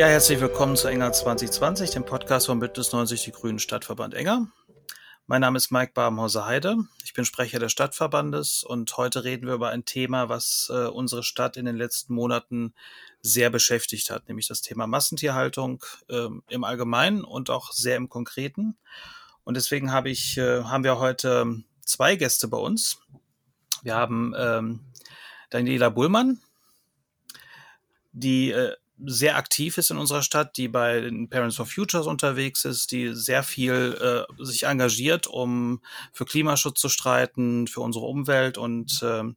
Ja, herzlich willkommen zu Enger 2020, dem Podcast von Bündnis 90 Die Grünen Stadtverband Enger. Mein Name ist Mike Babenhauser-Heide. Ich bin Sprecher des Stadtverbandes und heute reden wir über ein Thema, was äh, unsere Stadt in den letzten Monaten sehr beschäftigt hat, nämlich das Thema Massentierhaltung äh, im Allgemeinen und auch sehr im Konkreten. Und deswegen habe ich, äh, haben wir heute zwei Gäste bei uns. Wir haben ähm, Daniela Bullmann, die äh, sehr aktiv ist in unserer Stadt, die bei den Parents for Futures unterwegs ist, die sehr viel äh, sich engagiert, um für Klimaschutz zu streiten, für unsere Umwelt und ähm,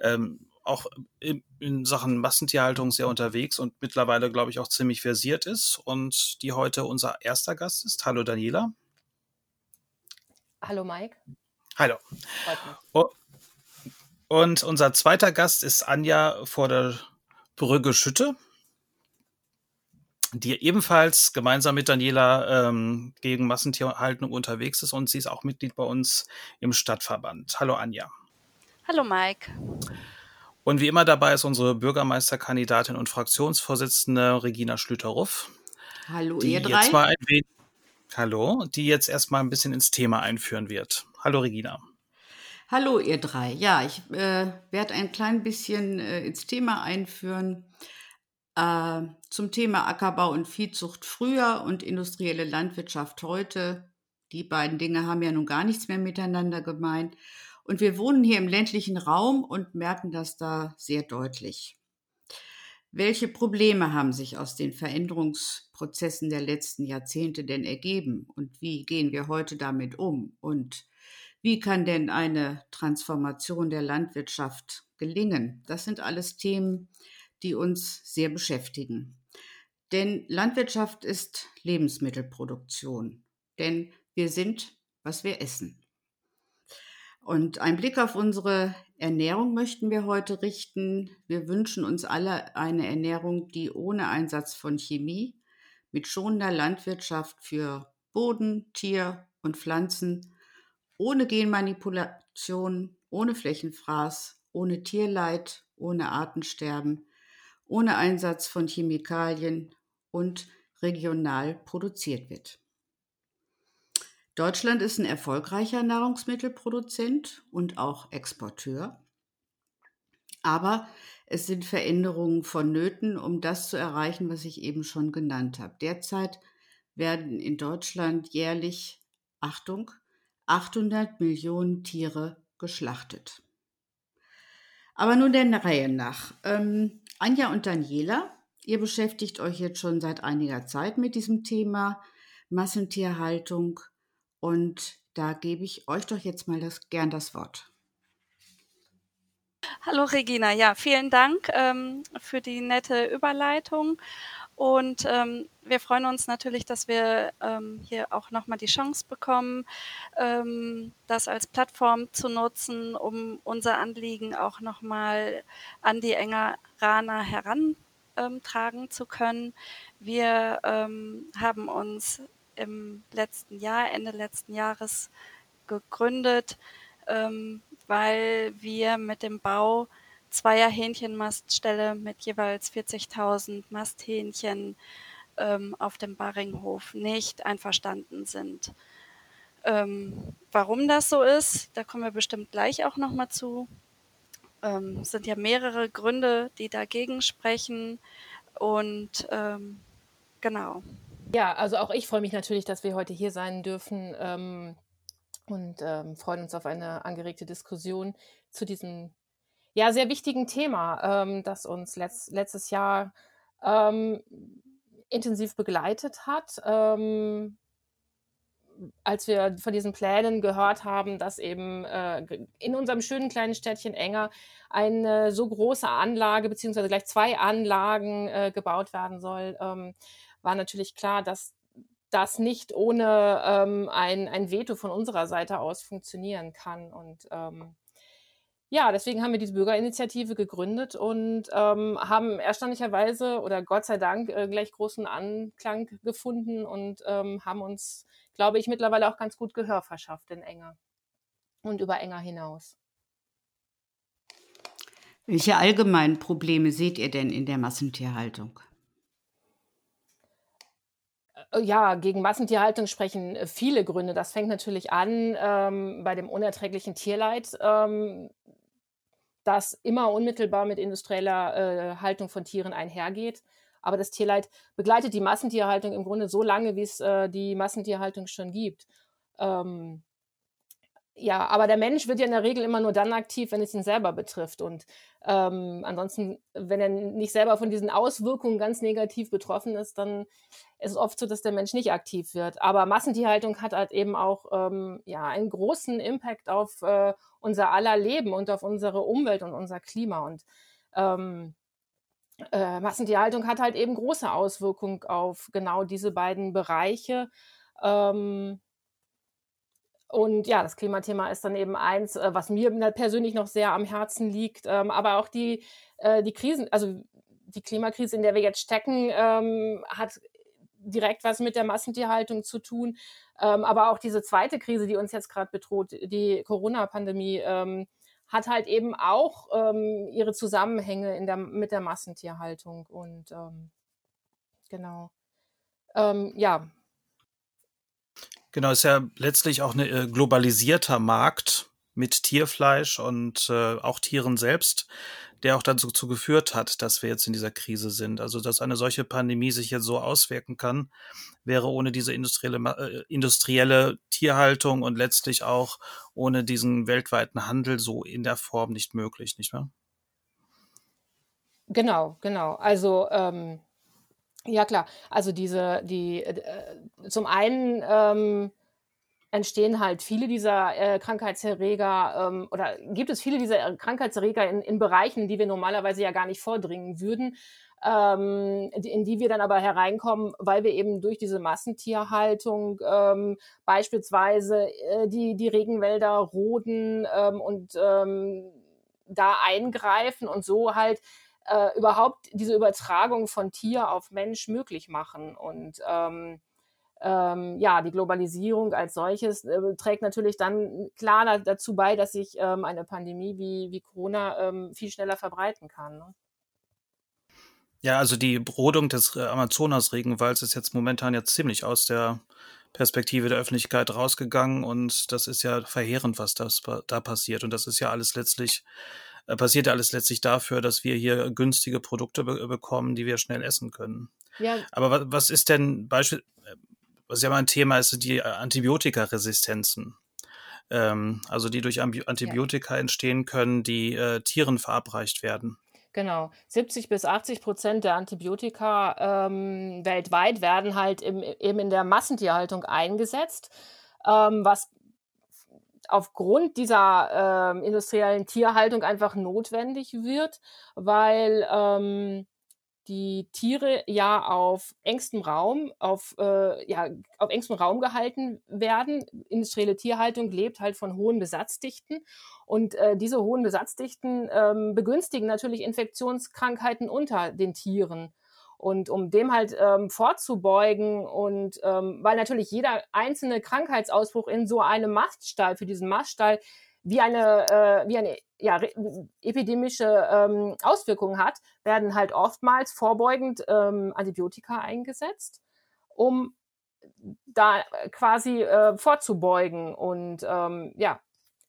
ähm, auch in, in Sachen Massentierhaltung sehr unterwegs und mittlerweile, glaube ich, auch ziemlich versiert ist und die heute unser erster Gast ist. Hallo Daniela. Hallo Mike. Hallo. Und unser zweiter Gast ist Anja vor der Brügge Schütte die ebenfalls gemeinsam mit Daniela ähm, gegen Massentierhaltung unterwegs ist und sie ist auch Mitglied bei uns im Stadtverband. Hallo Anja. Hallo Mike. Und wie immer dabei ist unsere Bürgermeisterkandidatin und Fraktionsvorsitzende Regina Schlüter-Ruff. Hallo die ihr drei. Jetzt mal ein wenig, hallo, die jetzt erstmal ein bisschen ins Thema einführen wird. Hallo Regina. Hallo ihr drei. Ja, ich äh, werde ein klein bisschen äh, ins Thema einführen. Äh, zum Thema Ackerbau und Viehzucht früher und industrielle Landwirtschaft heute. Die beiden Dinge haben ja nun gar nichts mehr miteinander gemeint. Und wir wohnen hier im ländlichen Raum und merken das da sehr deutlich. Welche Probleme haben sich aus den Veränderungsprozessen der letzten Jahrzehnte denn ergeben und wie gehen wir heute damit um? Und wie kann denn eine Transformation der Landwirtschaft gelingen? Das sind alles Themen, die uns sehr beschäftigen. Denn Landwirtschaft ist Lebensmittelproduktion. Denn wir sind, was wir essen. Und ein Blick auf unsere Ernährung möchten wir heute richten. Wir wünschen uns alle eine Ernährung, die ohne Einsatz von Chemie, mit schonender Landwirtschaft für Boden, Tier und Pflanzen, ohne Genmanipulation, ohne Flächenfraß, ohne Tierleid, ohne Artensterben, ohne Einsatz von Chemikalien und regional produziert wird. Deutschland ist ein erfolgreicher Nahrungsmittelproduzent und auch Exporteur. Aber es sind Veränderungen vonnöten, um das zu erreichen, was ich eben schon genannt habe. Derzeit werden in Deutschland jährlich, Achtung, 800 Millionen Tiere geschlachtet. Aber nun der Reihe nach. Ähm, Anja und Daniela, ihr beschäftigt euch jetzt schon seit einiger Zeit mit diesem Thema Massentierhaltung und da gebe ich euch doch jetzt mal das, gern das Wort. Hallo Regina, ja, vielen Dank ähm, für die nette Überleitung. Und ähm, wir freuen uns natürlich, dass wir ähm, hier auch nochmal die Chance bekommen, ähm, das als Plattform zu nutzen, um unser Anliegen auch nochmal an die Engeraner herantragen zu können. Wir ähm, haben uns im letzten Jahr, Ende letzten Jahres gegründet, ähm, weil wir mit dem Bau zweier Hähnchenmastställe mit jeweils 40.000 Masthähnchen ähm, auf dem Baringhof nicht einverstanden sind. Ähm, warum das so ist, da kommen wir bestimmt gleich auch nochmal zu. Ähm, es sind ja mehrere Gründe, die dagegen sprechen. Und ähm, genau. Ja, also auch ich freue mich natürlich, dass wir heute hier sein dürfen ähm, und ähm, freuen uns auf eine angeregte Diskussion zu diesem ja, sehr wichtigen Thema, ähm, das uns letzt, letztes Jahr ähm, intensiv begleitet hat. Ähm, als wir von diesen Plänen gehört haben, dass eben äh, in unserem schönen kleinen Städtchen Enger eine so große Anlage beziehungsweise gleich zwei Anlagen äh, gebaut werden soll, ähm, war natürlich klar, dass das nicht ohne ähm, ein, ein Veto von unserer Seite aus funktionieren kann. Und ähm, ja, deswegen haben wir diese Bürgerinitiative gegründet und ähm, haben erstaunlicherweise oder Gott sei Dank äh, gleich großen Anklang gefunden und ähm, haben uns, glaube ich, mittlerweile auch ganz gut Gehör verschafft in Enger und über Enger hinaus. Welche allgemeinen Probleme seht ihr denn in der Massentierhaltung? Oh ja, gegen Massentierhaltung sprechen äh, viele Gründe. Das fängt natürlich an ähm, bei dem unerträglichen Tierleid, ähm, das immer unmittelbar mit industrieller äh, Haltung von Tieren einhergeht. Aber das Tierleid begleitet die Massentierhaltung im Grunde so lange, wie es äh, die Massentierhaltung schon gibt. Ähm, ja, aber der Mensch wird ja in der Regel immer nur dann aktiv, wenn es ihn selber betrifft. Und ähm, ansonsten, wenn er nicht selber von diesen Auswirkungen ganz negativ betroffen ist, dann ist es oft so, dass der Mensch nicht aktiv wird. Aber Massentierhaltung hat halt eben auch ähm, ja, einen großen Impact auf äh, unser aller Leben und auf unsere Umwelt und unser Klima. Und ähm, äh, Massentierhaltung hat halt eben große Auswirkungen auf genau diese beiden Bereiche. Ähm, und ja, das Klimathema ist dann eben eins, äh, was mir persönlich noch sehr am Herzen liegt. Ähm, aber auch die, äh, die Krisen, also die Klimakrise, in der wir jetzt stecken, ähm, hat direkt was mit der Massentierhaltung zu tun. Ähm, aber auch diese zweite Krise, die uns jetzt gerade bedroht, die Corona-Pandemie, hat halt eben auch ihre Zusammenhänge in der, mit der Massentierhaltung. Und genau. ja, Genau, ist ja letztlich auch ein äh, globalisierter Markt mit Tierfleisch und äh, auch Tieren selbst, der auch dazu geführt hat, dass wir jetzt in dieser Krise sind. Also, dass eine solche Pandemie sich jetzt so auswirken kann, wäre ohne diese industrielle, äh, industrielle Tierhaltung und letztlich auch ohne diesen weltweiten Handel so in der Form nicht möglich, nicht wahr? Genau, genau. Also ähm, ja klar, also diese, die, äh, zum einen ähm, entstehen halt viele dieser äh, Krankheitserreger ähm, oder gibt es viele dieser Krankheitserreger in, in Bereichen, die wir normalerweise ja gar nicht vordringen würden, ähm, in die wir dann aber hereinkommen, weil wir eben durch diese Massentierhaltung ähm, beispielsweise äh, die, die Regenwälder roden ähm, und ähm, da eingreifen und so halt äh, überhaupt diese Übertragung von Tier auf Mensch möglich machen. Und ähm, ähm, ja, die Globalisierung als solches äh, trägt natürlich dann klar dazu bei, dass sich ähm, eine Pandemie wie, wie Corona ähm, viel schneller verbreiten kann. Ne? Ja, also die Rodung des Amazonas-Regenwalds ist jetzt momentan ja ziemlich aus der Perspektive der Öffentlichkeit rausgegangen und das ist ja verheerend, was das, da passiert. Und das ist ja alles letztlich äh, passiert alles letztlich dafür, dass wir hier günstige Produkte be bekommen, die wir schnell essen können. Ja. Aber was, was ist denn Beispiel, äh, was ja mal ein Thema ist, sind die Antibiotikaresistenzen. Ähm, also die durch Antibiotika ja. entstehen können, die äh, Tieren verabreicht werden. Genau. 70 bis 80 Prozent der Antibiotika ähm, weltweit werden halt im, eben in der Massentierhaltung eingesetzt, ähm, was aufgrund dieser ähm, industriellen Tierhaltung einfach notwendig wird, weil ähm, die Tiere ja auf engstem Raum, auf, äh, ja, auf engstem Raum gehalten werden. Industrielle Tierhaltung lebt halt von hohen Besatzdichten und äh, diese hohen Besatzdichten ähm, begünstigen natürlich Infektionskrankheiten unter den Tieren. Und um dem halt ähm, vorzubeugen und ähm, weil natürlich jeder einzelne Krankheitsausbruch in so einem Maststall, für diesen Maststall, wie eine, äh, wie eine ja, epidemische ähm, Auswirkungen hat, werden halt oftmals vorbeugend ähm, Antibiotika eingesetzt, um da quasi äh, vorzubeugen. Und ähm, ja,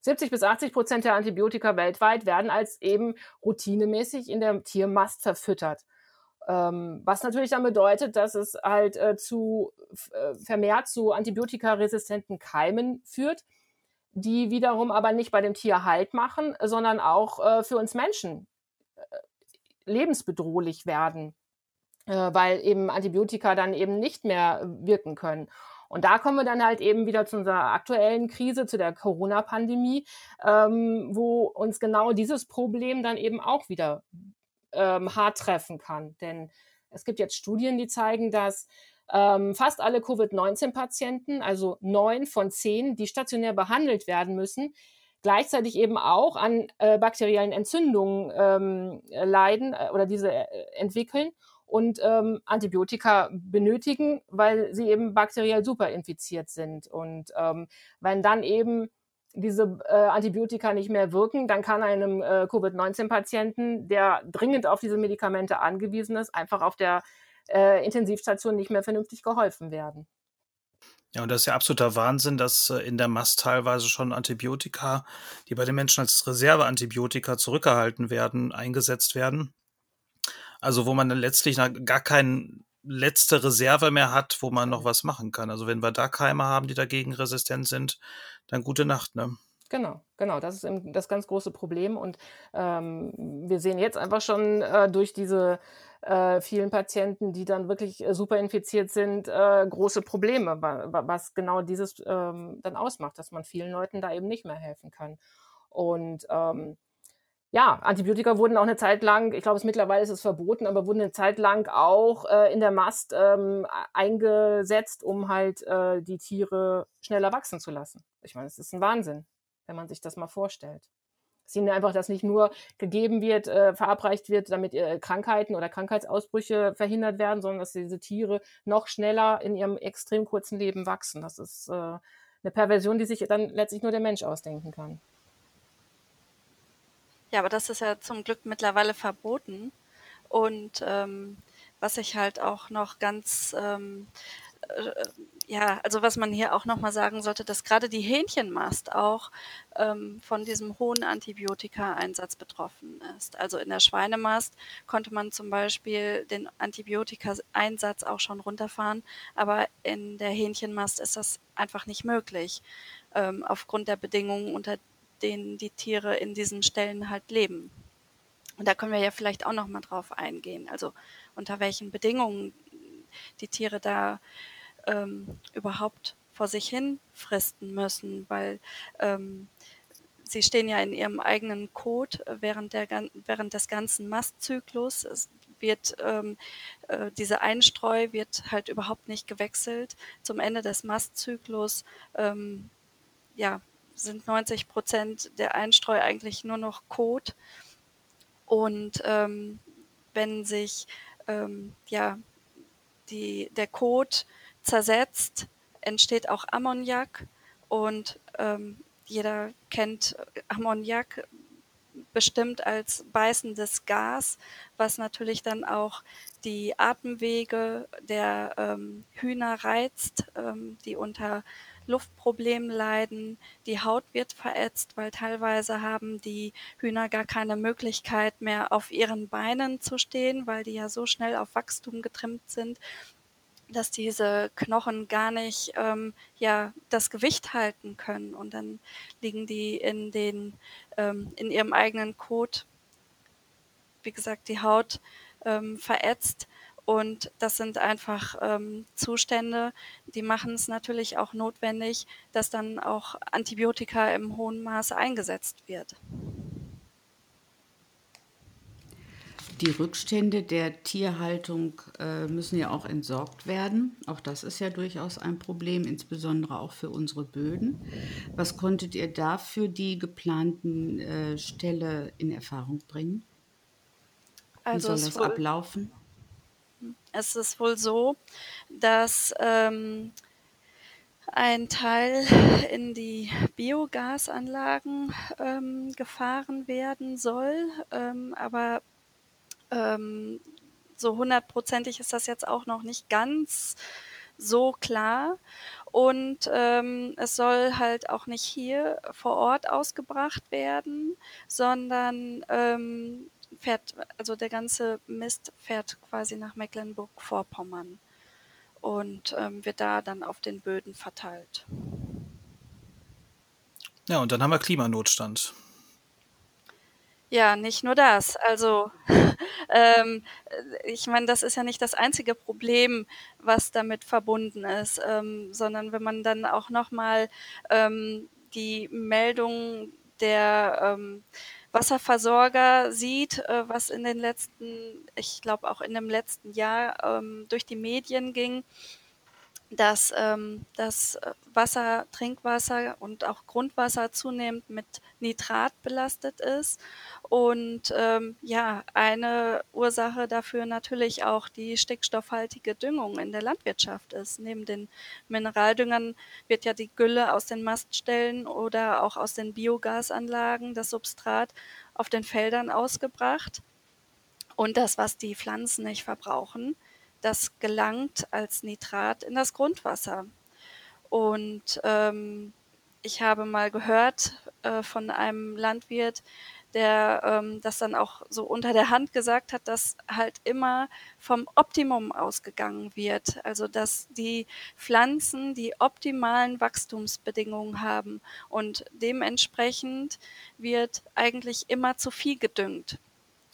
70 bis 80 Prozent der Antibiotika weltweit werden als eben routinemäßig in der Tiermast verfüttert. Ähm, was natürlich dann bedeutet, dass es halt äh, zu äh, vermehrt zu antibiotikaresistenten Keimen führt, die wiederum aber nicht bei dem Tier Halt machen, sondern auch äh, für uns Menschen äh, lebensbedrohlich werden, äh, weil eben Antibiotika dann eben nicht mehr wirken können. Und da kommen wir dann halt eben wieder zu unserer aktuellen Krise, zu der Corona-Pandemie, ähm, wo uns genau dieses Problem dann eben auch wieder ähm, hart treffen kann. Denn es gibt jetzt Studien, die zeigen, dass ähm, fast alle Covid-19-Patienten, also neun von zehn, die stationär behandelt werden müssen, gleichzeitig eben auch an äh, bakteriellen Entzündungen ähm, leiden äh, oder diese äh, entwickeln und ähm, Antibiotika benötigen, weil sie eben bakteriell super infiziert sind. Und ähm, wenn dann eben diese äh, Antibiotika nicht mehr wirken, dann kann einem äh, Covid-19-Patienten, der dringend auf diese Medikamente angewiesen ist, einfach auf der äh, Intensivstationen nicht mehr vernünftig geholfen werden. Ja, und das ist ja absoluter Wahnsinn, dass äh, in der Mast teilweise schon Antibiotika, die bei den Menschen als Reserveantibiotika zurückgehalten werden, eingesetzt werden. Also wo man dann letztlich gar keine letzte Reserve mehr hat, wo man noch was machen kann. Also wenn wir da Keime haben, die dagegen resistent sind, dann gute Nacht, ne? Genau, genau, das ist eben das ganz große Problem. Und ähm, wir sehen jetzt einfach schon äh, durch diese äh, vielen Patienten, die dann wirklich äh, super infiziert sind, äh, große Probleme, was genau dieses ähm, dann ausmacht, dass man vielen Leuten da eben nicht mehr helfen kann. Und ähm, ja, Antibiotika wurden auch eine Zeit lang, ich glaube, es mittlerweile ist es verboten, aber wurden eine Zeit lang auch äh, in der Mast ähm, eingesetzt, um halt äh, die Tiere schneller wachsen zu lassen. Ich meine, es ist ein Wahnsinn, wenn man sich das mal vorstellt dass ihnen einfach das nicht nur gegeben wird, äh, verabreicht wird, damit äh, Krankheiten oder Krankheitsausbrüche verhindert werden, sondern dass diese Tiere noch schneller in ihrem extrem kurzen Leben wachsen. Das ist äh, eine Perversion, die sich dann letztlich nur der Mensch ausdenken kann. Ja, aber das ist ja zum Glück mittlerweile verboten. Und ähm, was ich halt auch noch ganz ähm, äh, ja, also was man hier auch nochmal sagen sollte, dass gerade die Hähnchenmast auch ähm, von diesem hohen Antibiotika-Einsatz betroffen ist. Also in der Schweinemast konnte man zum Beispiel den Antibiotika-Einsatz auch schon runterfahren, aber in der Hähnchenmast ist das einfach nicht möglich, ähm, aufgrund der Bedingungen, unter denen die Tiere in diesen Stellen halt leben. Und da können wir ja vielleicht auch nochmal drauf eingehen. Also unter welchen Bedingungen die Tiere da ähm, überhaupt vor sich hin fristen müssen, weil ähm, sie stehen ja in ihrem eigenen Code während, der, während des ganzen Mastzyklus. Es wird ähm, äh, diese Einstreu wird halt überhaupt nicht gewechselt. Zum Ende des Mastzyklus ähm, ja, sind 90 Prozent der Einstreu eigentlich nur noch Kot. Und ähm, wenn sich ähm, ja die, der Kot zersetzt, entsteht auch Ammoniak und ähm, jeder kennt Ammoniak bestimmt als beißendes Gas, was natürlich dann auch die Atemwege der ähm, Hühner reizt, ähm, die unter Luftproblemen leiden. Die Haut wird verätzt, weil teilweise haben die Hühner gar keine Möglichkeit mehr auf ihren Beinen zu stehen, weil die ja so schnell auf Wachstum getrimmt sind, dass diese Knochen gar nicht ähm, ja das Gewicht halten können und dann liegen die in den ähm, in ihrem eigenen Kot wie gesagt die Haut ähm, verätzt und das sind einfach ähm, Zustände, die machen es natürlich auch notwendig, dass dann auch Antibiotika im hohen Maße eingesetzt wird. Die Rückstände der Tierhaltung äh, müssen ja auch entsorgt werden. Auch das ist ja durchaus ein Problem, insbesondere auch für unsere Böden. Was konntet ihr da für die geplanten äh, Ställe in Erfahrung bringen? Wie also soll das ablaufen? Es ist wohl so, dass ähm, ein Teil in die Biogasanlagen ähm, gefahren werden soll, ähm, aber ähm, so hundertprozentig ist das jetzt auch noch nicht ganz so klar. Und ähm, es soll halt auch nicht hier vor Ort ausgebracht werden, sondern ähm, fährt, also der ganze Mist fährt quasi nach Mecklenburg-Vorpommern und ähm, wird da dann auf den Böden verteilt. Ja, und dann haben wir Klimanotstand. Ja, nicht nur das. Also ähm, ich meine, das ist ja nicht das einzige Problem, was damit verbunden ist, ähm, sondern wenn man dann auch nochmal ähm, die Meldung der ähm, Wasserversorger sieht, äh, was in den letzten, ich glaube auch in dem letzten Jahr ähm, durch die Medien ging, dass ähm, das Wasser, Trinkwasser und auch Grundwasser zunehmend mit Nitrat belastet ist. Und ähm, ja, eine Ursache dafür natürlich auch die stickstoffhaltige Düngung in der Landwirtschaft ist. Neben den Mineraldüngern wird ja die Gülle aus den Maststellen oder auch aus den Biogasanlagen, das Substrat auf den Feldern ausgebracht. Und das, was die Pflanzen nicht verbrauchen, das gelangt als Nitrat in das Grundwasser. Und ähm, ich habe mal gehört äh, von einem Landwirt, der ähm, das dann auch so unter der Hand gesagt hat, dass halt immer vom Optimum ausgegangen wird. Also dass die Pflanzen die optimalen Wachstumsbedingungen haben und dementsprechend wird eigentlich immer zu viel gedüngt.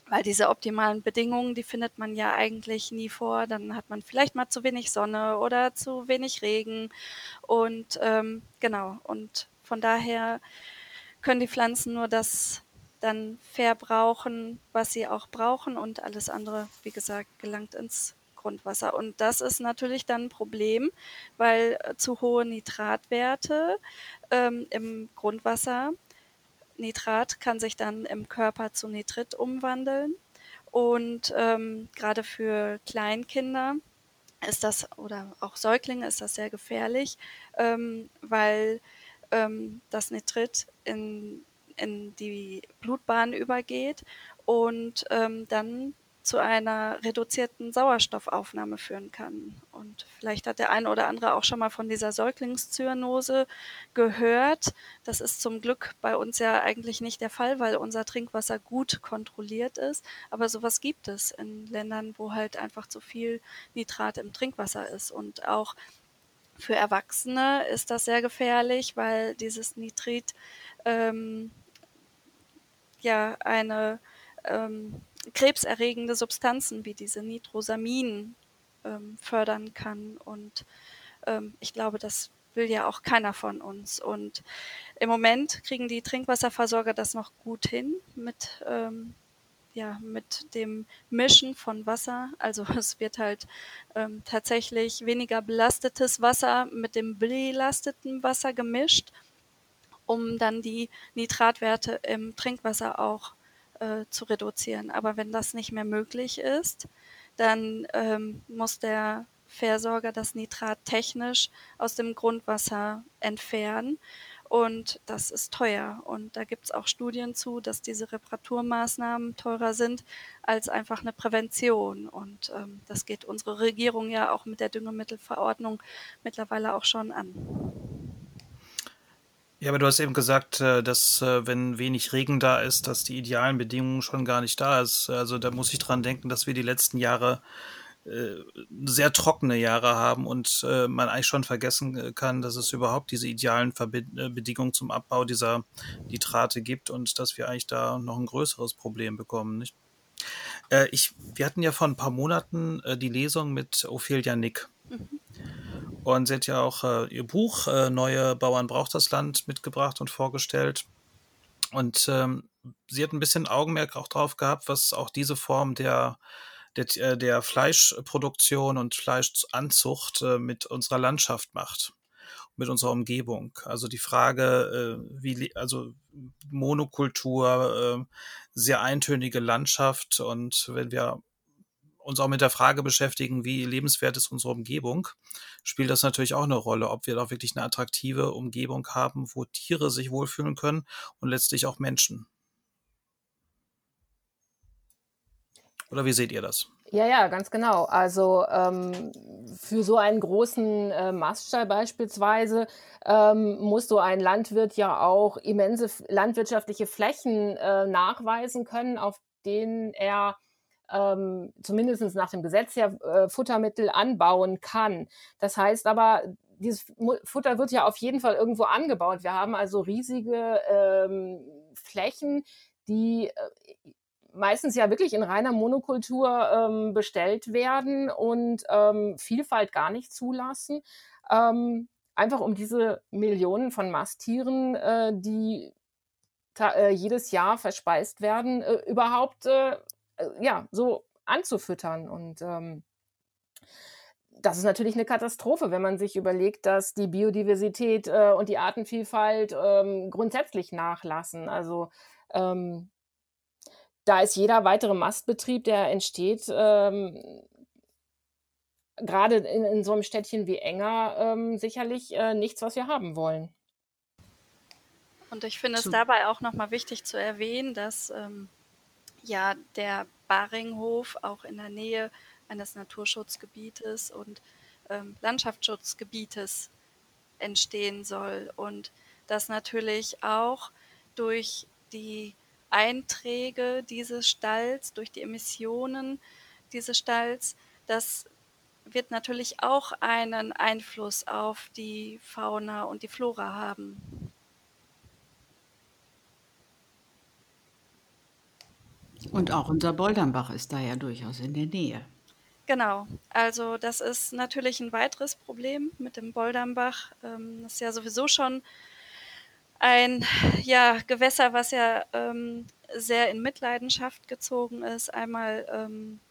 Weil diese optimalen Bedingungen, die findet man ja eigentlich nie vor. Dann hat man vielleicht mal zu wenig Sonne oder zu wenig Regen. Und ähm, genau, und von daher können die Pflanzen nur das dann verbrauchen, was sie auch brauchen und alles andere, wie gesagt, gelangt ins Grundwasser. Und das ist natürlich dann ein Problem, weil äh, zu hohe Nitratwerte ähm, im Grundwasser, Nitrat kann sich dann im Körper zu Nitrit umwandeln. Und ähm, gerade für Kleinkinder ist das, oder auch Säuglinge ist das sehr gefährlich, ähm, weil ähm, das Nitrit in in die Blutbahn übergeht und ähm, dann zu einer reduzierten Sauerstoffaufnahme führen kann. Und vielleicht hat der eine oder andere auch schon mal von dieser Säuglingszyanose gehört. Das ist zum Glück bei uns ja eigentlich nicht der Fall, weil unser Trinkwasser gut kontrolliert ist. Aber sowas gibt es in Ländern, wo halt einfach zu viel Nitrat im Trinkwasser ist. Und auch für Erwachsene ist das sehr gefährlich, weil dieses Nitrit ähm, ja eine ähm, krebserregende Substanzen wie diese Nitrosamin ähm, fördern kann. Und ähm, ich glaube, das will ja auch keiner von uns. Und im Moment kriegen die Trinkwasserversorger das noch gut hin mit, ähm, ja, mit dem Mischen von Wasser. Also es wird halt ähm, tatsächlich weniger belastetes Wasser mit dem belasteten Wasser gemischt um dann die Nitratwerte im Trinkwasser auch äh, zu reduzieren. Aber wenn das nicht mehr möglich ist, dann ähm, muss der Versorger das Nitrat technisch aus dem Grundwasser entfernen. Und das ist teuer. Und da gibt es auch Studien zu, dass diese Reparaturmaßnahmen teurer sind als einfach eine Prävention. Und ähm, das geht unsere Regierung ja auch mit der Düngemittelverordnung mittlerweile auch schon an. Ja, aber du hast eben gesagt, äh, dass äh, wenn wenig Regen da ist, dass die idealen Bedingungen schon gar nicht da ist. Also da muss ich dran denken, dass wir die letzten Jahre äh, sehr trockene Jahre haben und man eigentlich schon vergessen kann, dass es überhaupt diese idealen Bedingungen zum Abbau dieser Nitrate gibt und dass wir eigentlich da noch ein größeres Problem bekommen, nicht? Ich, wir hatten ja vor ein paar Monaten die Lesung mit Ophelia Nick. Mhm. Und sie hat ja auch äh, ihr Buch äh, Neue Bauern braucht das Land mitgebracht und vorgestellt. Und ähm, sie hat ein bisschen Augenmerk auch drauf gehabt, was auch diese Form der, der, äh, der Fleischproduktion und Fleischanzucht äh, mit unserer Landschaft macht, mit unserer Umgebung. Also die Frage, äh, wie, also Monokultur, äh, sehr eintönige Landschaft und wenn wir uns auch mit der Frage beschäftigen, wie lebenswert ist unsere Umgebung, spielt das natürlich auch eine Rolle, ob wir da wirklich eine attraktive Umgebung haben, wo Tiere sich wohlfühlen können und letztlich auch Menschen. Oder wie seht ihr das? Ja, ja, ganz genau. Also ähm, für so einen großen äh, Maststall beispielsweise ähm, muss so ein Landwirt ja auch immense landwirtschaftliche Flächen äh, nachweisen können, auf denen er ähm, zumindest nach dem Gesetz ja äh, Futtermittel anbauen kann. Das heißt aber, dieses Futter wird ja auf jeden Fall irgendwo angebaut. Wir haben also riesige ähm, Flächen, die äh, meistens ja wirklich in reiner Monokultur ähm, bestellt werden und ähm, Vielfalt gar nicht zulassen. Ähm, einfach um diese Millionen von Masttieren, äh, die äh, jedes Jahr verspeist werden, äh, überhaupt äh, ja, so anzufüttern. Und ähm, das ist natürlich eine Katastrophe, wenn man sich überlegt, dass die Biodiversität äh, und die Artenvielfalt ähm, grundsätzlich nachlassen. Also ähm, da ist jeder weitere Mastbetrieb, der entsteht, ähm, gerade in, in, so einem Städtchen wie Enger, ähm, sicherlich äh, nichts, was wir haben wollen. Und ich finde es dabei auch nochmal wichtig zu erwähnen, dass ähm, ja der Baringhof auch in der Nähe eines Naturschutzgebietes und ähm, Landschaftsschutzgebietes entstehen soll und dass natürlich auch durch die Einträge dieses Stalls, durch die Emissionen dieses Stalls, das wird natürlich auch einen Einfluss auf die Fauna und die Flora haben. Und auch unser Boldernbach ist da ja durchaus in der Nähe. Genau, also das ist natürlich ein weiteres Problem mit dem Boldernbach. Ähm, das ist ja sowieso schon ein ja, Gewässer, was ja ähm, sehr in Mitleidenschaft gezogen ist. Einmal ähm,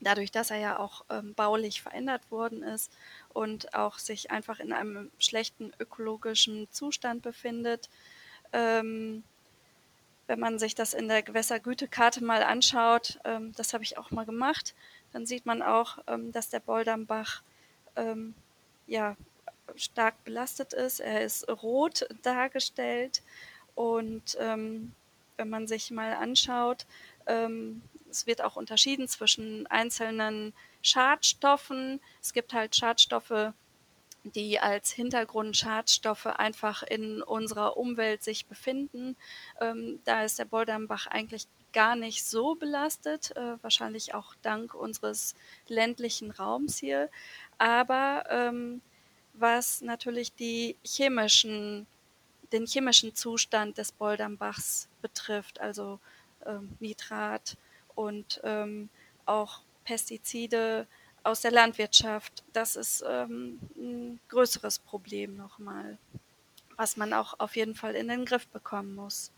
dadurch, dass er ja auch ähm, baulich verändert worden ist und auch sich einfach in einem schlechten ökologischen Zustand befindet. Wenn man sich das in der Gewässergütekarte mal anschaut, ähm, das habe ich auch mal gemacht, dann sieht man auch, ähm, dass der Boldernbach ähm, ja, stark belastet ist. Er ist rot dargestellt und ähm, wenn man sich mal anschaut, ähm, es wird auch unterschieden zwischen einzelnen Schadstoffen. Es gibt halt Schadstoffe, die als Hintergrundschadstoffe einfach in unserer Umwelt sich befinden. Ähm, da ist der Boldernbach eigentlich gar nicht so belastet, äh, wahrscheinlich auch dank unseres ländlichen Raums hier. Aber ähm, was natürlich die chemischen, den chemischen Zustand des Boldernbachs betrifft, also ähm, Nitrat und ähm, auch Pestizide aus der Landwirtschaft. Das ist ähm, ein größeres Problem nochmal, was man auch auf jeden Fall in den Griff bekommen muss.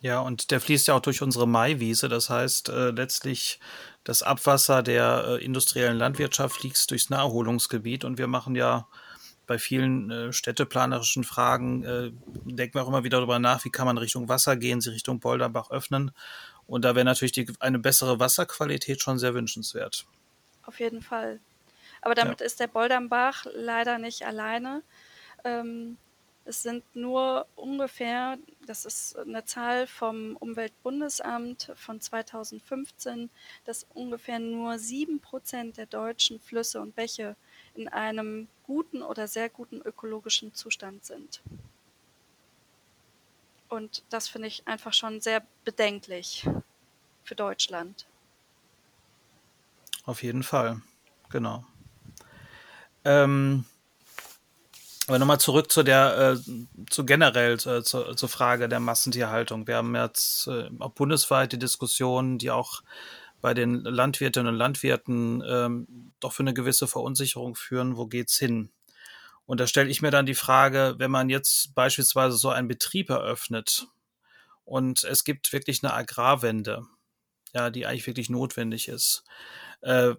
Ja, und der fließt ja auch durch unsere Maiwiese. Das heißt, äh, letztlich das Abwasser der äh, industriellen Landwirtschaft fließt durchs Naherholungsgebiet. Und wir machen ja bei vielen äh, städteplanerischen Fragen, äh, denken wir auch immer wieder darüber nach, wie kann man Richtung Wasser gehen, sie Richtung Bolderbach öffnen. Und da wäre natürlich die, eine bessere Wasserqualität schon sehr wünschenswert. Auf jeden Fall. Aber damit ja. ist der Boldernbach leider nicht alleine. Ähm, es sind nur ungefähr, das ist eine Zahl vom Umweltbundesamt von 2015, dass ungefähr nur sieben Prozent der deutschen Flüsse und Bäche in einem guten oder sehr guten ökologischen Zustand sind. Und das finde ich einfach schon sehr bedenklich für Deutschland. Auf jeden Fall, genau. Ähm, aber nochmal zurück zu der, äh, zu generell äh, zu, zur Frage der Massentierhaltung. Wir haben jetzt äh, auch bundesweit die Diskussion, die auch bei den Landwirtinnen und Landwirten ähm, doch für eine gewisse Verunsicherung führen. Wo geht's hin? Und da stelle ich mir dann die Frage, wenn man jetzt beispielsweise so einen Betrieb eröffnet und es gibt wirklich eine Agrarwende, ja, die eigentlich wirklich notwendig ist. Äh,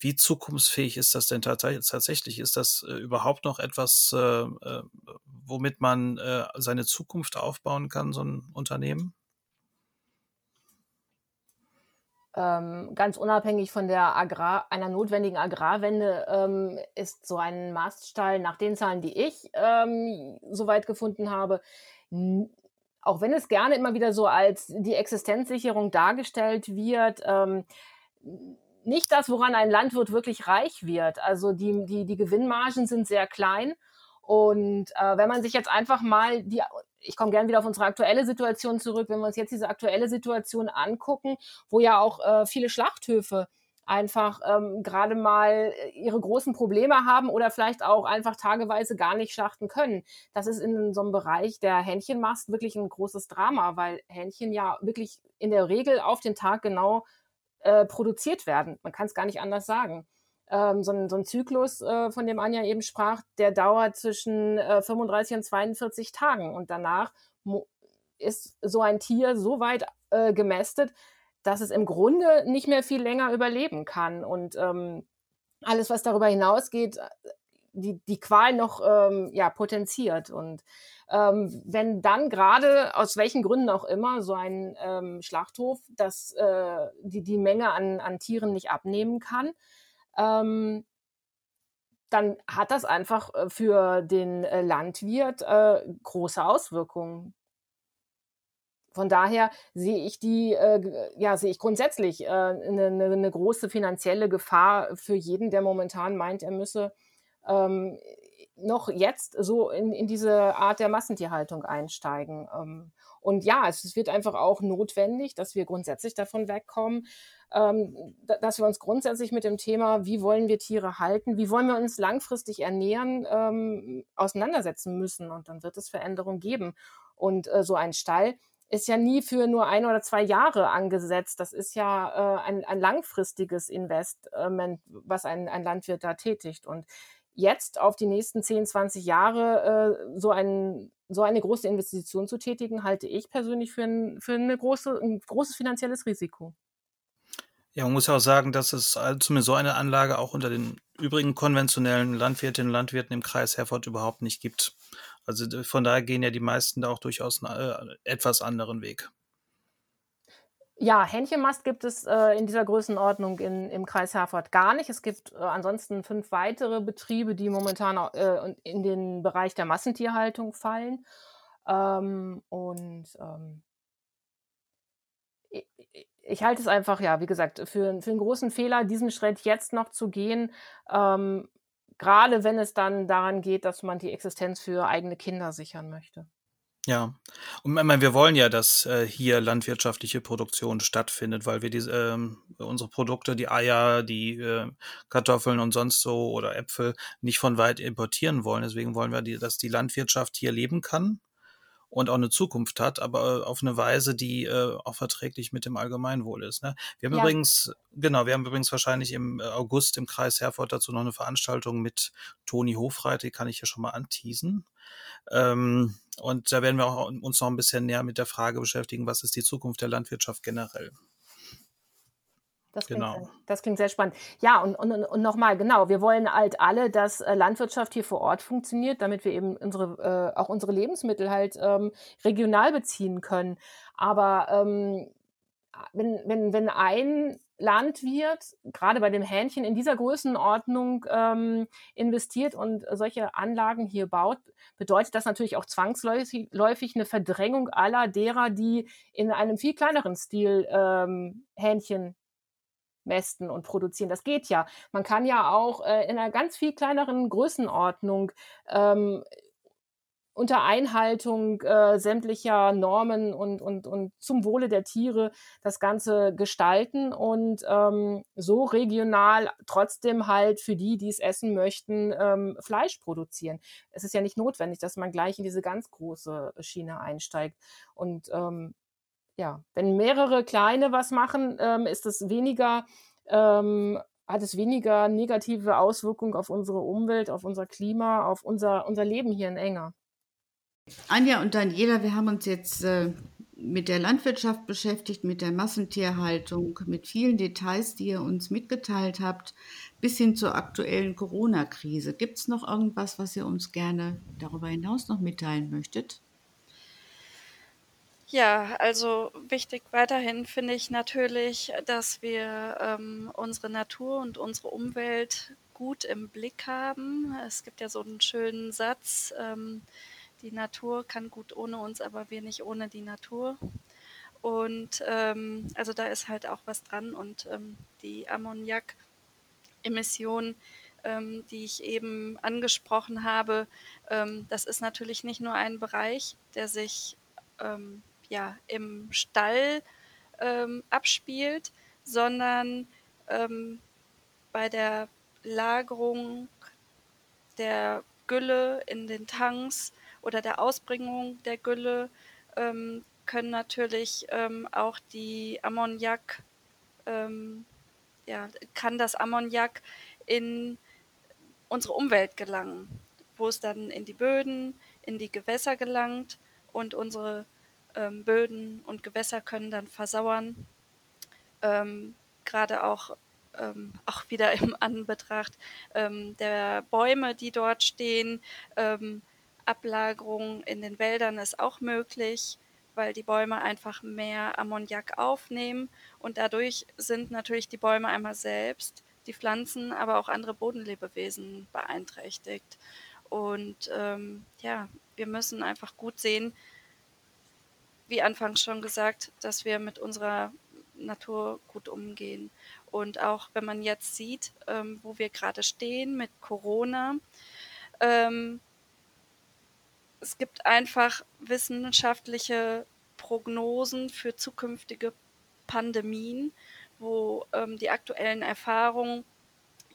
wie zukunftsfähig ist das denn tatsächlich? Ist das äh, überhaupt noch etwas, äh, äh, womit man äh, seine Zukunft aufbauen kann, so ein Unternehmen? Ähm, ganz unabhängig von der Agrar, einer notwendigen Agrarwende ähm, ist so ein Maststall nach den Zahlen, die ich ähm, soweit gefunden habe, auch wenn es gerne immer wieder so als die Existenzsicherung dargestellt wird, ähm, nicht das, woran ein Landwirt wirklich reich wird. Also die, die, die Gewinnmargen sind sehr klein. Und äh, wenn man sich jetzt einfach mal die ich komme gerne wieder auf unsere aktuelle Situation zurück, wenn wir uns jetzt diese aktuelle Situation angucken, wo ja auch äh, viele Schlachthöfe einfach ähm, gerade mal äh, ihre großen Probleme haben oder vielleicht auch einfach tageweise gar nicht schlachten können. Das ist in so einem Bereich der Hähnchenmast wirklich ein großes Drama, weil Hähnchen ja wirklich in der Regel auf den Tag genau äh, produziert werden. Man kann es gar nicht anders sagen ähm, so, ein, so ein Zyklus, äh, von dem Anja eben sprach, der dauert zwischen äh, 35 und 42 Tagen. Und danach ist so ein Tier so weit äh, gemästet, dass es im Grunde nicht mehr viel länger überleben kann. Und ähm, alles, was darüber hinausgeht, äh, die, die Qual noch ähm, ja, potenziert. Und ähm, wenn dann gerade, aus welchen Gründen auch immer, so ein ähm, Schlachthof das, äh, die, die Menge an, an Tieren nicht abnehmen kann, ähm, dann hat das einfach äh, für den äh, Landwirt äh, große Auswirkungen. von daher sehe ich die, äh, ja, sehe ich grundsätzlich eine, eine große finanzielle Gefahr für jeden, der momentan meint, er müsse ähm, noch jetzt so in, in diese Art der Massentierhaltung einsteigen. Ähm, und ja, es, wird einfach auch notwendig, dass wir grundsätzlich davon wegkommen, ähm, dass wir uns grundsätzlich mit dem Thema, wie wollen wir Tiere halten, wie wollen wir uns langfristig ernähren, ähm, auseinandersetzen müssen. Und dann wird es Veränderungen geben. Und äh, so ein Stall ist ja nie für nur ein oder zwei Jahre angesetzt. Das ist ja äh, ein, ein langfristiges Investment, was ein, ein Landwirt da tätigt. Und jetzt auf die nächsten 10, 20 Jahre äh, so, ein, so eine große Investition zu tätigen, halte ich persönlich für ein, für eine große, ein großes finanzielles Risiko. Ja, man muss ja auch sagen, dass es zumindest so eine Anlage auch unter den übrigen konventionellen Landwirtinnen und Landwirten im Kreis Herford überhaupt nicht gibt. Also von daher gehen ja die meisten da auch durchaus einen äh, etwas anderen Weg. Ja, Hähnchenmast gibt es äh, in dieser Größenordnung in, im Kreis Herford gar nicht. Es gibt äh, ansonsten fünf weitere Betriebe, die momentan äh, in den Bereich der Massentierhaltung fallen. Ähm, und ähm, ich, ich, halte es einfach, ja, wie gesagt, für, für einen großen Fehler, diesen Schritt jetzt noch zu gehen. Ähm, gerade wenn es dann daran geht, dass man die Existenz für eigene Kinder sichern möchte. Ja, und ich meine, wir wollen ja, dass äh, hier landwirtschaftliche Produktion stattfindet, weil wir diese, ähm, unsere Produkte, die Eier, die äh, Kartoffeln und sonst so oder Äpfel nicht von weit importieren wollen. Deswegen wollen wir, die, dass die Landwirtschaft hier leben kann und auch eine Zukunft hat, aber auf eine Weise, die äh, auch verträglich mit dem Allgemeinwohl ist. Ne? Wir haben ja. übrigens, genau, wir haben übrigens wahrscheinlich im August im Kreis Herford dazu noch eine Veranstaltung mit Toni Hofreit, die kann ich ja schon mal anteasen. Ähm, und da werden wir auch uns noch ein bisschen näher mit der Frage beschäftigen, was ist die Zukunft der Landwirtschaft generell. Das klingt, genau. das klingt sehr spannend. Ja, und, und, und nochmal, genau, wir wollen halt alle, dass äh, Landwirtschaft hier vor Ort funktioniert, damit wir eben unsere, äh, auch unsere Lebensmittel halt ähm, regional beziehen können. Aber ähm, wenn, wenn, wenn ein Landwirt, gerade bei dem Hähnchen, in dieser Größenordnung ähm, investiert und solche Anlagen hier baut, bedeutet das natürlich auch zwangsläufig eine Verdrängung aller derer, die in einem viel kleineren Stil ähm, Hähnchen mästen und produzieren. Das geht ja. Man kann ja auch äh, in einer ganz viel kleineren Größenordnung ähm, unter Einhaltung äh, sämtlicher Normen und, und, und zum Wohle der Tiere das Ganze gestalten und ähm, so regional trotzdem halt für die, die es essen möchten, ähm, Fleisch produzieren. Es ist ja nicht notwendig, dass man gleich in diese ganz große Schiene einsteigt. Und ähm, ja, wenn mehrere kleine was machen, ähm, ist es weniger, ähm, hat es weniger negative Auswirkungen auf unsere Umwelt, auf unser Klima, auf unser, unser Leben hier in Enger. Anja und Daniela, wir haben uns jetzt äh, mit der Landwirtschaft beschäftigt, mit der Massentierhaltung, mit vielen Details, die ihr uns mitgeteilt habt, bis hin zur aktuellen Corona-Krise. Gibt es noch irgendwas, was ihr uns gerne darüber hinaus noch mitteilen möchtet? Ja, also wichtig weiterhin finde ich natürlich, dass wir ähm, unsere Natur und unsere Umwelt gut im Blick haben. Es gibt ja so einen schönen Satz, ähm, die Natur kann gut ohne uns, aber wir nicht ohne die Natur. Und ähm, also da ist halt auch was dran und ähm, die Ammoniak-Emissionen, ähm, die ich eben angesprochen habe, ähm, das ist natürlich nicht nur ein Bereich, der sich ähm, ja, im Stall ähm, abspielt, sondern bei der Lagerung der Gülle in den Tanks oder der Ausbringung der Gülle ähm, können natürlich ähm, auch die Ammoniak, ähm, ja, kann das Ammoniak in unsere Umwelt gelangen, wo es dann in die Böden, in die Gewässer gelangt und unsere ähm, Böden und Gewässer können dann versauern. Ähm, Gerade auch, ähm, auch wieder im Anbetracht ähm, der Bäume, die dort stehen. Ähm, Ablagerung in den Wäldern ist auch möglich, weil die Bäume einfach mehr Ammoniak aufnehmen und dadurch sind natürlich die Bäume einmal selbst, die Pflanzen, aber auch andere Bodenlebewesen beeinträchtigt. Und ähm, ja, wir müssen einfach gut sehen, wie anfangs schon gesagt, dass wir mit unserer Natur gut umgehen. Und auch wenn man jetzt sieht, ähm, wo wir gerade stehen mit Corona, ähm, es gibt einfach wissenschaftliche Prognosen für zukünftige Pandemien, wo ähm, die aktuellen Erfahrungen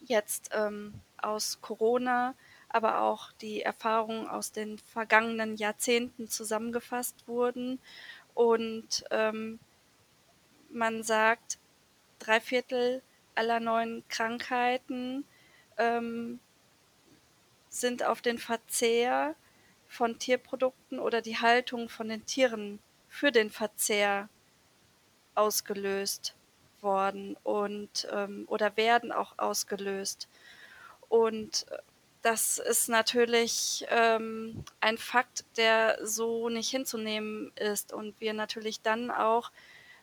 jetzt ähm, aus Corona, aber auch die Erfahrungen aus den vergangenen Jahrzehnten zusammengefasst wurden. Und ähm, man sagt, drei Viertel aller neuen Krankheiten ähm, sind auf den Verzehr von Tierprodukten oder die Haltung von den Tieren für den Verzehr ausgelöst worden und ähm, oder werden auch ausgelöst. Und das ist natürlich ähm, ein Fakt, der so nicht hinzunehmen ist und wir natürlich dann auch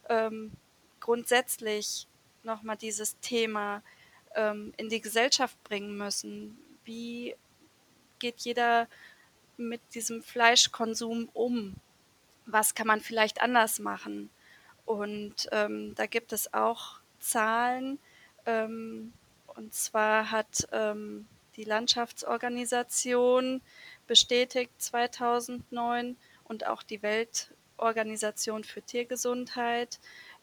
ähm, grundsätzlich nochmal dieses Thema ähm, in die Gesellschaft bringen müssen. Wie geht jeder mit diesem Fleischkonsum um? Was kann man vielleicht anders machen? Und ähm, da gibt es auch Zahlen. Ähm, und zwar hat ähm, die Landschaftsorganisation bestätigt 2009 und auch die Weltorganisation für Tiergesundheit,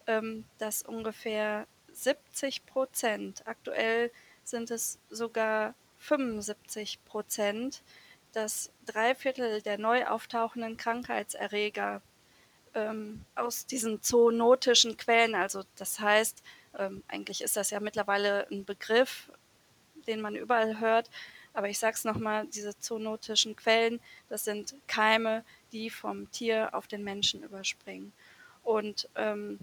ähm, dass ungefähr 70 Prozent, aktuell sind es sogar 75 Prozent, dass drei Viertel der neu auftauchenden Krankheitserreger ähm, aus diesen zoonotischen Quellen, also das heißt, ähm, eigentlich ist das ja mittlerweile ein Begriff, den man überall hört, aber ich sage es nochmal, diese zoonotischen Quellen, das sind Keime, die vom Tier auf den Menschen überspringen. Und ähm,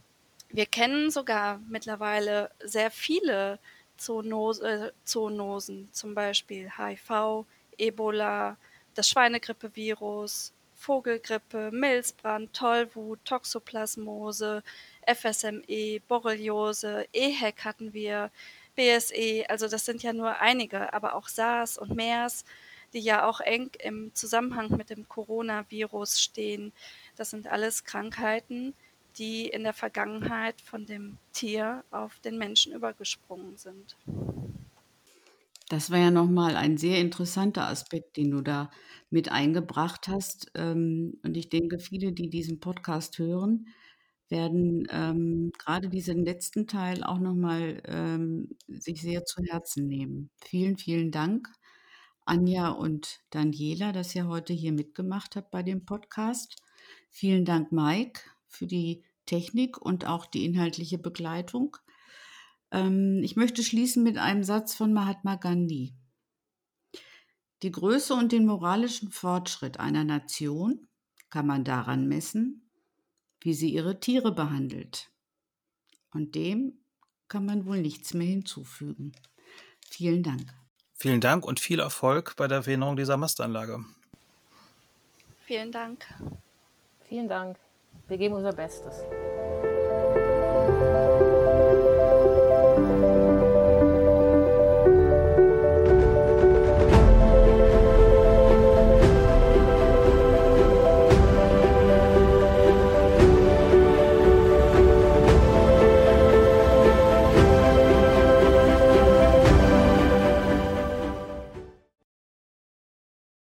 wir kennen sogar mittlerweile sehr viele Zoonose, Zoonosen, zum Beispiel HIV, Ebola, das Schweinegrippevirus, Vogelgrippe, Milzbrand, Tollwut, Toxoplasmose, FSME, Borreliose, EHEC hatten wir, BSE, also das sind ja nur einige, aber auch SARS und MERS, die ja auch eng im Zusammenhang mit dem Coronavirus stehen. Das sind alles Krankheiten, die in der Vergangenheit von dem Tier auf den Menschen übergesprungen sind. Das war ja nochmal ein sehr interessanter Aspekt, den du da mit eingebracht hast. Ähm, und ich denke, viele, die diesen Podcast hören, werden ähm, gerade diesen letzten Teil auch nochmal ähm, sich sehr zu Herzen nehmen. Vielen, vielen Dank, Anja und Daniela, dass ihr heute hier mitgemacht habt bei dem Podcast. Vielen Dank, Mike, für die Technik und auch die inhaltliche Begleitung. Ähm, ich möchte schließen mit einem Satz von Mahatma Gandhi. Die Größe und den moralischen Fortschritt einer Nation kann man daran messen, wie sie ihre Tiere behandelt. Und dem kann man wohl nichts mehr hinzufügen. Vielen Dank. Vielen Dank und viel Erfolg bei der Veränderung dieser Mastanlage. Vielen Dank. Vielen Dank. Wir geben unser Bestes.